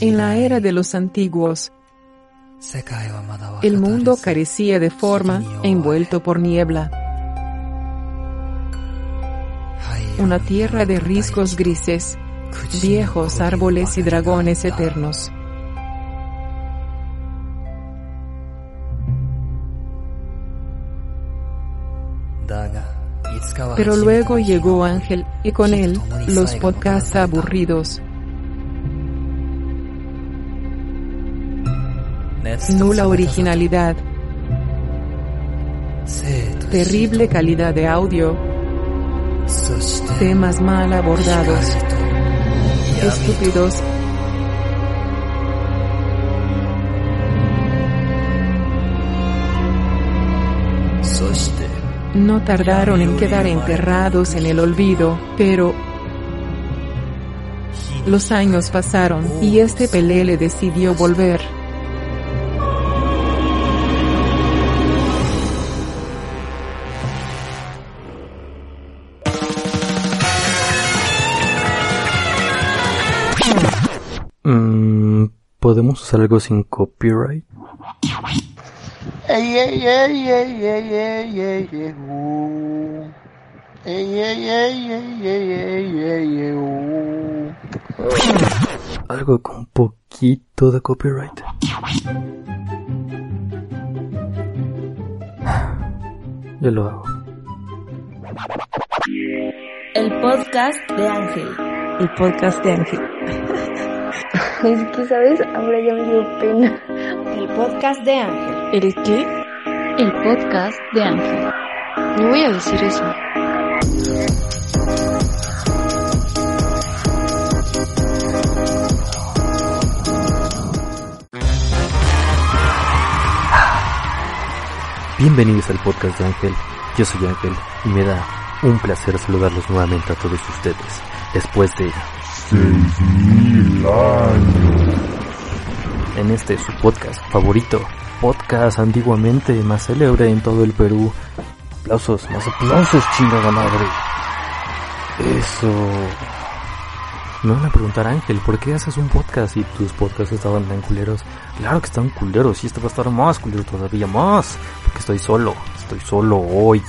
En la era de los antiguos, el mundo carecía de forma, envuelto por niebla. Una tierra de riscos grises, viejos árboles y dragones eternos. Pero luego llegó Ángel y con él los podcasts aburridos. Nula originalidad. Terrible calidad de audio. Temas mal abordados. Estúpidos. No tardaron en quedar enterrados en el olvido, pero los años pasaron y este Pelele decidió volver. ¿Podemos usar algo sin copyright? Ey, ey, ey, ey, ey, ey, ey, ey, uh. Ey, ey, ey, ey, ey, ey, ey, ey, uh. Algo con un poquito de copyright. Yo lo hago. El podcast de Ángel. El podcast de Ángel. Es que, ¿sabes? Ahora ya me dio pena. El podcast de Ángel. ¿El qué? El podcast de Ángel. No voy a decir eso. Bienvenidos al podcast de Ángel. Yo soy Ángel y me da un placer saludarlos nuevamente a todos ustedes después de en este su podcast favorito, podcast antiguamente más célebre en todo el Perú. Aplausos, más aplausos, chingada madre. Eso. Me van a preguntar, Ángel, ¿por qué haces un podcast y tus podcasts estaban tan culeros? Claro que están culeros y este va a estar más culero todavía más, porque estoy solo, estoy solo hoy.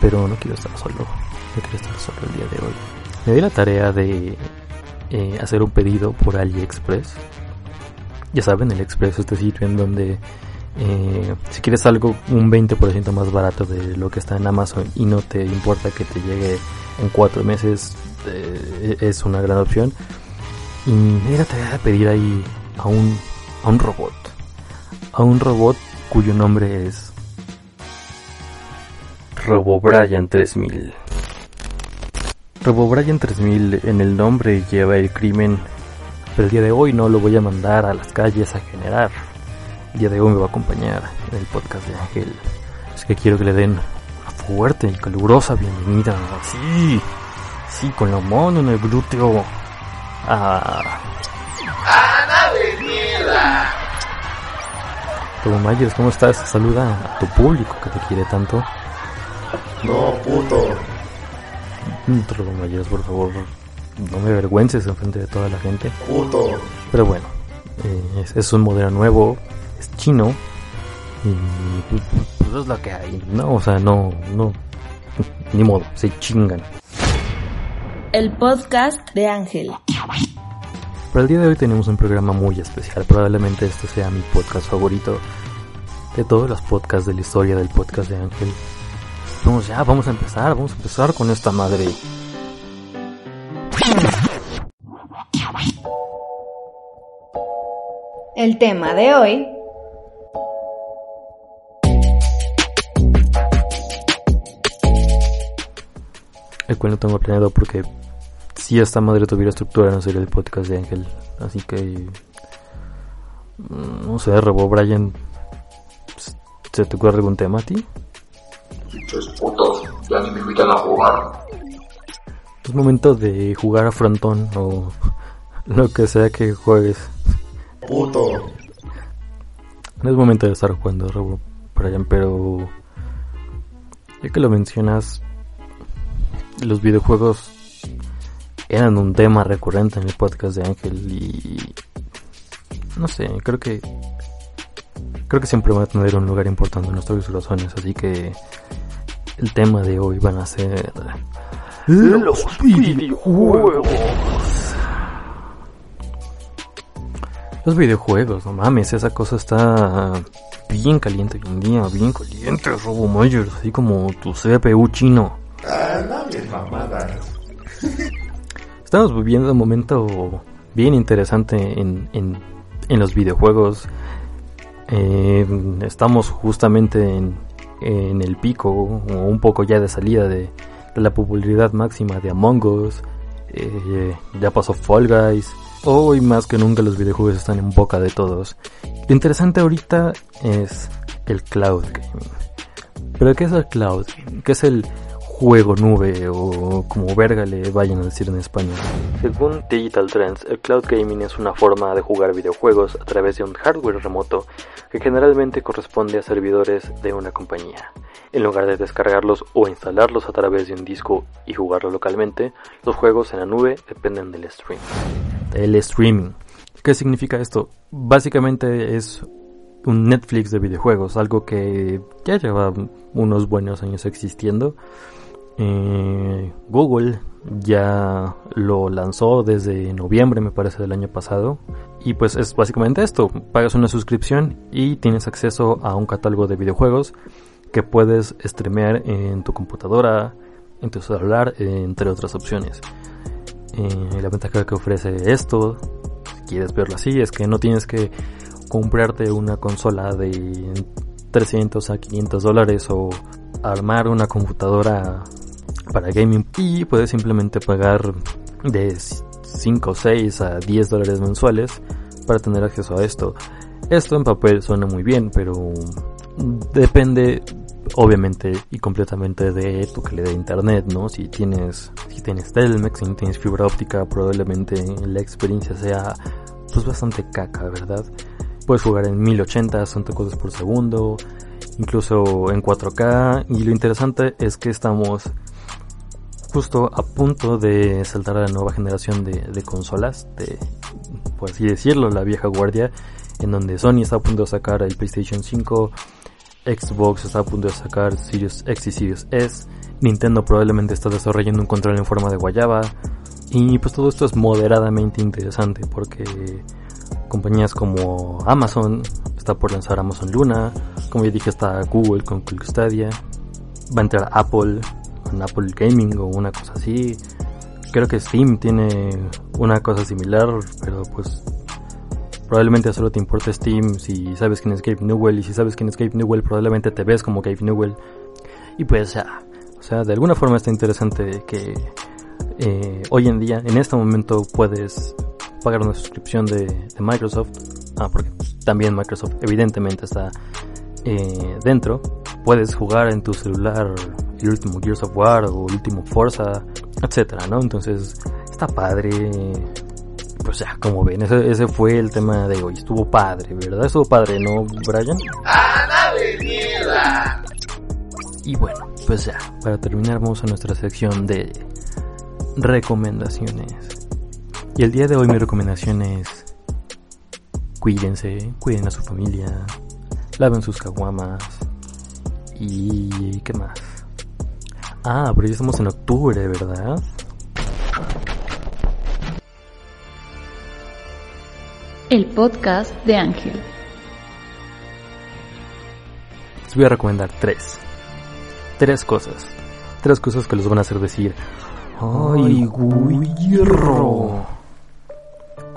Pero no quiero estar solo, no quiero estar solo el día de hoy. Me di la tarea de eh, hacer un pedido por AliExpress. Ya saben, el Express, este sitio en donde eh, si quieres algo un 20% más barato de lo que está en Amazon y no te importa que te llegue en cuatro meses, eh, es una gran opción. Y di la tarea de pedir ahí a un, a un robot. A un robot cuyo nombre es Robo Brian 3000. Robo Brian 3000 en el nombre lleva el crimen, pero el día de hoy no lo voy a mandar a las calles a generar. El día de hoy me va a acompañar en el podcast de Ángel. Es que quiero que le den una fuerte y calurosa bienvenida. Sí, sí, con la mano en el glúteo. Ah. Robo Myers, ¿cómo estás? Saluda a tu público que te quiere tanto. No, puto. No te lo mayores, por favor. No me avergüences en frente de toda la gente. Puto. Pero bueno, eh, es, es un modelo nuevo, es chino. Y pues, pues es lo que hay, ¿no? O sea, no, no. Ni modo, se chingan. El podcast de Ángel. Para el día de hoy tenemos un programa muy especial. Probablemente este sea mi podcast favorito de todos los podcasts de la historia del podcast de Ángel. Vamos ya, vamos a empezar, vamos a empezar con esta madre. El tema de hoy. El cual no tengo planeado porque si esta madre tuviera estructura no sería el podcast de Ángel. Así que... mm, No sé, Rebo Brian. ¿Se te ocurre algún tema a ti? Pinches putos, ya ni me invitan a jugar. Es momento de jugar a frontón o lo que sea que juegues. Puto. No es momento de estar jugando Rebo Brian, pero... Ya que lo mencionas, los videojuegos eran un tema recurrente en el podcast de Ángel y... No sé, creo que... Creo que siempre va a tener un lugar importante en nuestros corazones, así que... El tema de hoy van a ser... Los videojuegos. Los videojuegos, no mames, esa cosa está bien caliente hoy en día, bien caliente, Robo Myers, así como tu CPU chino. Ah, no mamadas. Estamos viviendo un momento bien interesante en, en, en los videojuegos. Eh, estamos justamente en, en el pico, o un poco ya de salida de, de la popularidad máxima de Among Us. Eh, ya pasó Fall Guys. Hoy más que nunca los videojuegos están en boca de todos. Lo interesante ahorita es el cloud gaming. ¿Pero qué es el cloud? ¿Qué es el juego nube o como verga le vayan a decir en español? Según Digital Trends, el cloud gaming es una forma de jugar videojuegos a través de un hardware remoto que generalmente corresponde a servidores de una compañía. En lugar de descargarlos o instalarlos a través de un disco y jugarlo localmente, los juegos en la nube dependen del stream. El streaming. ¿Qué significa esto? Básicamente es un Netflix de videojuegos, algo que ya lleva unos buenos años existiendo. Eh, Google ya lo lanzó desde noviembre, me parece, del año pasado. Y pues es básicamente esto, pagas una suscripción y tienes acceso a un catálogo de videojuegos que puedes streamear en tu computadora, en tu celular, entre otras opciones. Eh, la ventaja que ofrece esto, si quieres verlo así, es que no tienes que comprarte una consola de 300 a 500 dólares o armar una computadora para gaming y puedes simplemente pagar de 5, 6 a 10 dólares mensuales para tener acceso a esto. Esto en papel suena muy bien, pero depende obviamente y completamente de tu calidad de internet, ¿no? Si tienes si tienes Telmex, si tienes fibra óptica, probablemente la experiencia sea pues bastante caca, ¿verdad? Puedes jugar en 1080, 60 cuadros por segundo, incluso en 4K y lo interesante es que estamos justo a punto de saltar a la nueva generación de, consolas, de, por así decirlo, la vieja guardia, en donde Sony está a punto de sacar el PlayStation 5, Xbox está a punto de sacar Series X y Series S, Nintendo probablemente está desarrollando un control en forma de guayaba, y pues todo esto es moderadamente interesante porque compañías como Amazon está por lanzar Amazon Luna, como ya dije está Google con Google Stadia, va a entrar Apple con Apple Gaming o una cosa así. Creo que Steam tiene una cosa similar, pero pues probablemente solo te importa Steam si sabes quién es Gabe Newell y si sabes quién es Gabe Newell probablemente te ves como Gabe Newell. Y pues ya, o sea, de alguna forma está interesante que eh, hoy en día, en este momento puedes pagar una suscripción de, de Microsoft, ah, porque también Microsoft evidentemente está eh, dentro, puedes jugar en tu celular el último Gears of War o el último Forza, etcétera, ¿no? Entonces está padre. Pues ya, como ven, ese, fue el tema de hoy. Estuvo padre, ¿verdad? Estuvo padre, ¿no, Brian? Y bueno, pues ya, para terminar vamos a nuestra sección de recomendaciones. Y el día de hoy mi recomendación es cuídense, cuiden a su familia, laven sus caguamas y qué más. Ah, pero ya estamos en octubre, ¿verdad? El podcast de Ángel. Les voy a recomendar tres. Tres cosas. Tres cosas que les van a hacer decir, ¡ay, guirro!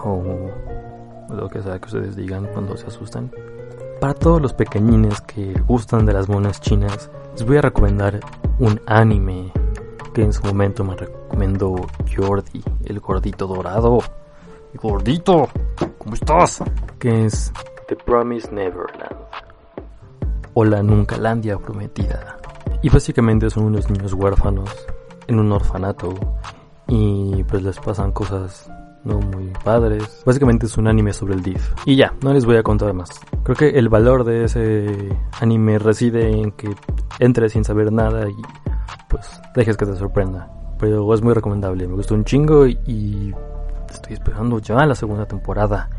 O lo que sea que ustedes digan cuando se asustan. Para todos los pequeñines que gustan de las monas chinas, les voy a recomendar un anime que en su momento me recomendó Jordi, el gordito dorado. Gordito, ¿cómo estás? Que es The Promised Neverland. O la Nuncalandia Prometida. Y básicamente son unos niños huérfanos en un orfanato y pues les pasan cosas no muy padres. Básicamente es un anime sobre el DIF. Y ya, no les voy a contar más. Creo que el valor de ese anime reside en que entres sin saber nada y pues dejes que te sorprenda. Pero es muy recomendable, me gustó un chingo y, estoy esperando ya la segunda temporada.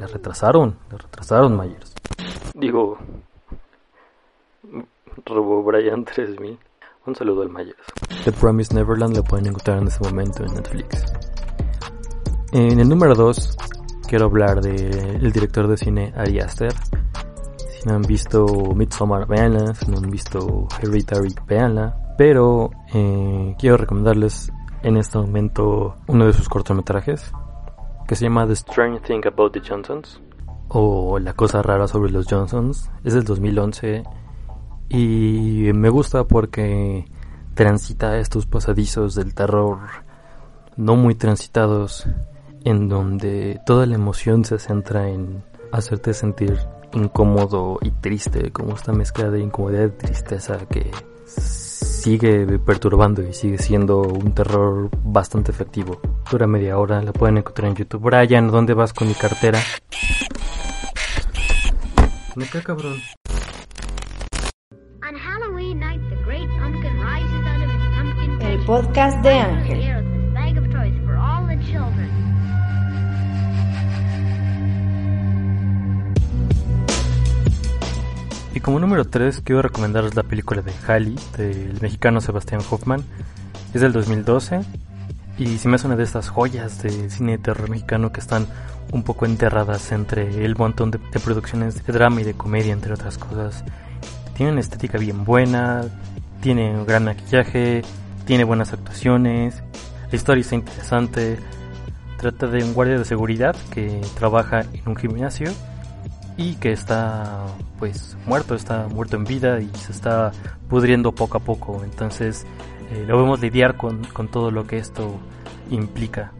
La retrasaron, la retrasaron Myers. Digo, Robo Brian 3000. Un saludo al Myers. The Promised Neverland lo pueden encontrar en este momento en Netflix. En el número 2 quiero hablar del director de cine Ari Aster. No han visto Midsommar, véanla. Si no han visto Hereditary, véanla. Pero eh, quiero recomendarles en este momento uno de sus cortometrajes que se llama The Strange Thing About the Johnsons o La cosa rara sobre los Johnsons. Es del 2011 y me gusta porque transita estos pasadizos del terror no muy transitados en donde toda la emoción se centra en hacerte sentir incómodo y triste, como esta mezcla de incomodidad y tristeza que sigue perturbando y sigue siendo un terror bastante efectivo. Dura media hora, la pueden encontrar en YouTube. Brian, ¿dónde vas con mi cartera? ¿Me qué cabrón? El podcast de Ángel. Y como número 3 quiero recomendaros la película de Halley del mexicano Sebastián Hoffman. Es del 2012 y se me hace una de estas joyas de cine de terror mexicano que están un poco enterradas entre el montón de, de producciones de drama y de comedia entre otras cosas. Tiene una estética bien buena, tiene un gran maquillaje, tiene buenas actuaciones, la historia está interesante. Trata de un guardia de seguridad que trabaja en un gimnasio y que está pues muerto, está muerto en vida y se está pudriendo poco a poco. Entonces eh, lo vemos lidiar con, con todo lo que esto implica.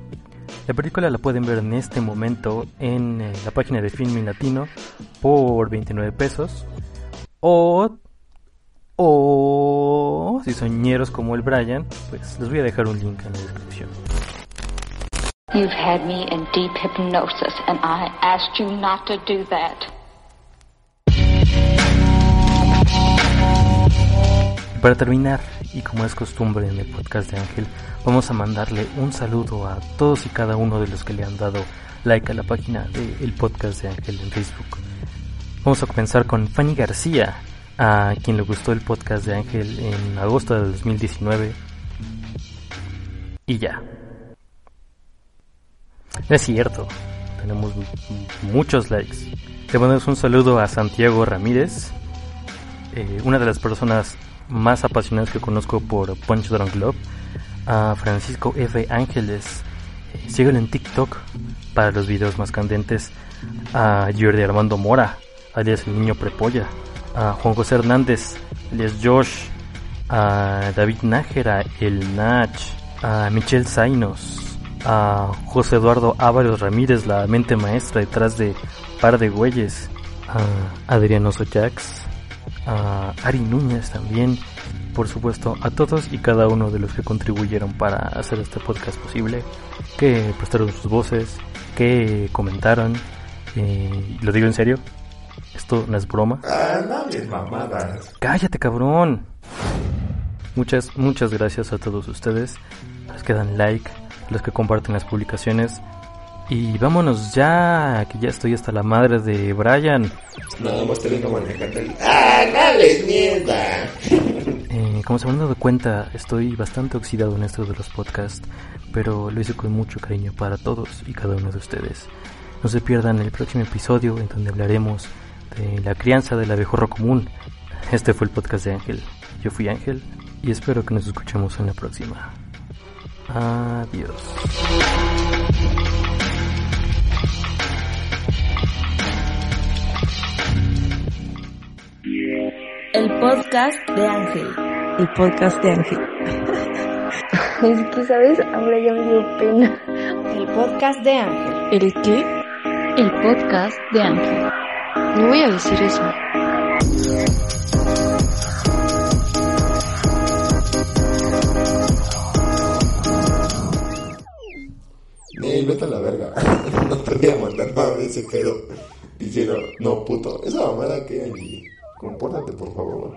La película la pueden ver en este momento en eh, la página de Filming Latino por 29 pesos. O, o si son ñeros como el Brian, pues les voy a dejar un link en la descripción. You've had me in deep hypnosis, and I asked you not to do that. Para terminar, y como es costumbre en el podcast de Ángel, vamos a mandarle un saludo a todos y cada uno de los que le han dado like a la página del podcast de Ángel en Facebook. Vamos a comenzar con Fanny García, a quien le gustó el podcast de Ángel en agosto de 2019. Y ya. Es cierto, tenemos muchos likes. Le mandamos un saludo a Santiago Ramírez, eh, una de las personas más apasionadas que conozco por Punch Drunk Club, a Francisco F. Ángeles, eh, síguelo en TikTok para los videos más candentes, a Jordi Armando Mora, alias el niño Prepolla, a Juan José Hernández, alias Josh, a David Nájera, el Nach, a Michelle Zainos, a José Eduardo Ávaros Ramírez, la mente maestra detrás de Par de Güeyes, a Adriano Sojax, a Ari Núñez también, por supuesto, a todos y cada uno de los que contribuyeron para hacer este podcast posible, que prestaron sus voces, que comentaron, eh, lo digo en serio, esto no es broma. Cállate, cabrón. Muchas, muchas gracias a todos ustedes, a los que dan like, los que comparten las publicaciones. Y vámonos ya, que ya estoy hasta la madre de Brian. Nada más te vengo manejando. ¡Ah, dale mierda! Eh, como se habrán dado cuenta, estoy bastante oxidado en esto de los podcasts, pero lo hice con mucho cariño para todos y cada uno de ustedes. No se pierdan el próximo episodio en donde hablaremos de la crianza del abejorro común. Este fue el podcast de Ángel. Yo fui Ángel y espero que nos escuchemos en la próxima. Adiós. El podcast de Ángel. El podcast de Ángel. Es que, ¿sabes? Ahora ya me dio pena. El podcast de Ángel. ¿El qué? El podcast de Ángel. No voy a decir eso. Ney, vete a la verga. no te voy a mandar nada de ese pedo. Diciendo, no, puto. Esa mamada que hay. Compórtate, por favor.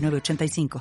906985.